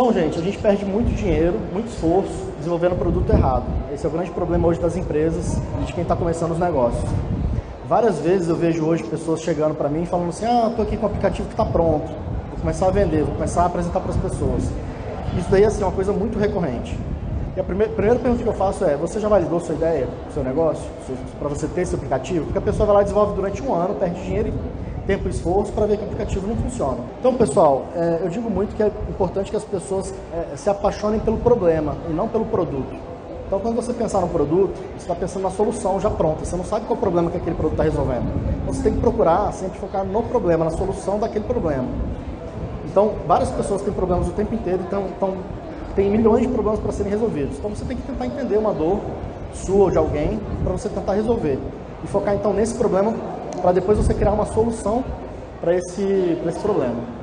Então, gente, a gente perde muito dinheiro, muito esforço desenvolvendo produto errado. Esse é o grande problema hoje das empresas e de quem está começando os negócios. Várias vezes eu vejo hoje pessoas chegando para mim falando assim: ah, estou aqui com o aplicativo que está pronto, vou começar a vender, vou começar a apresentar para as pessoas. Isso daí assim, é uma coisa muito recorrente. E a primeira, primeira pergunta que eu faço é: você já validou sua ideia, seu negócio, para você ter esse aplicativo? Porque a pessoa vai lá e desenvolve durante um ano, perde dinheiro tempo e esforço para ver que o aplicativo não funciona. Então, pessoal, é, eu digo muito que é importante que as pessoas é, se apaixonem pelo problema e não pelo produto. Então, quando você pensar no produto, você está pensando na solução já pronta. Você não sabe qual o problema que aquele produto está resolvendo. Então, você tem que procurar sempre focar no problema, na solução daquele problema. Então, várias pessoas têm problemas o tempo inteiro, então, então tem milhões de problemas para serem resolvidos. Então, você tem que tentar entender uma dor sua ou de alguém para você tentar resolver. E focar então nesse problema para depois você criar uma solução para esse, esse problema.